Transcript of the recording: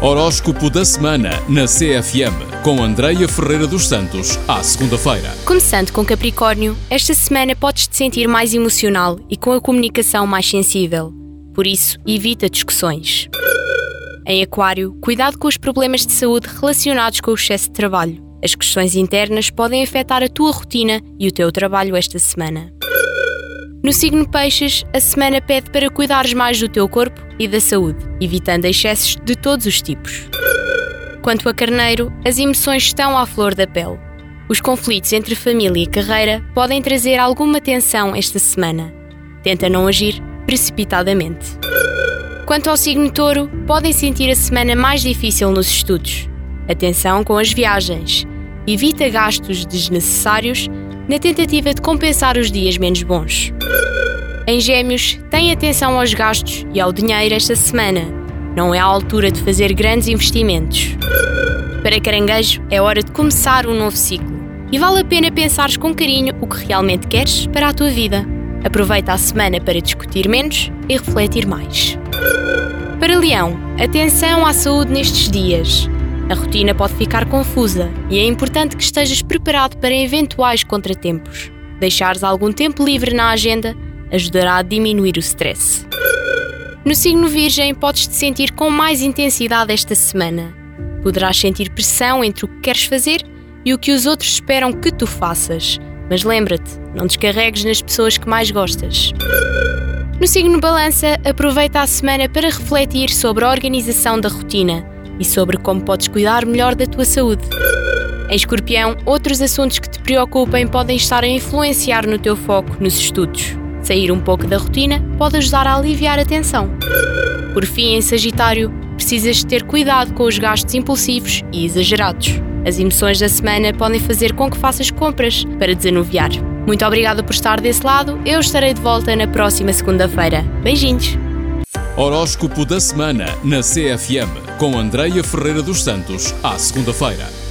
Horóscopo da semana na CFM com Andreia Ferreira dos Santos à segunda-feira. Começando com Capricórnio, esta semana podes te sentir mais emocional e com a comunicação mais sensível. Por isso, evita discussões. Em Aquário, cuidado com os problemas de saúde relacionados com o excesso de trabalho. As questões internas podem afetar a tua rotina e o teu trabalho esta semana. No signo Peixes, a semana pede para cuidares mais do teu corpo e da saúde, evitando excessos de todos os tipos. Quanto a Carneiro, as emoções estão à flor da pele. Os conflitos entre família e carreira podem trazer alguma tensão esta semana. Tenta não agir precipitadamente. Quanto ao signo Touro, podem sentir a semana mais difícil nos estudos. Atenção com as viagens. Evita gastos desnecessários na tentativa de compensar os dias menos bons. Em Gêmeos, tem atenção aos gastos e ao dinheiro esta semana. Não é a altura de fazer grandes investimentos. Para Caranguejo, é hora de começar um novo ciclo. E vale a pena pensares com carinho o que realmente queres para a tua vida. Aproveita a semana para discutir menos e refletir mais. Para Leão, atenção à saúde nestes dias. A rotina pode ficar confusa e é importante que estejas preparado para eventuais contratempos. Deixares algum tempo livre na agenda ajudará a diminuir o stress. No signo Virgem, podes te sentir com mais intensidade esta semana. Poderás sentir pressão entre o que queres fazer e o que os outros esperam que tu faças. Mas lembra-te, não descarregues nas pessoas que mais gostas. No signo Balança, aproveita a semana para refletir sobre a organização da rotina e sobre como podes cuidar melhor da tua saúde. Em Escorpião, outros assuntos que te preocupem podem estar a influenciar no teu foco nos estudos. Sair um pouco da rotina pode ajudar a aliviar a tensão. Por fim, em Sagitário, precisas ter cuidado com os gastos impulsivos e exagerados. As emoções da semana podem fazer com que faças compras para desanuviar. Muito obrigada por estar desse lado. Eu estarei de volta na próxima segunda-feira. Beijinhos! Horóscopo da semana na CFM com Andreia Ferreira dos Santos à segunda-feira.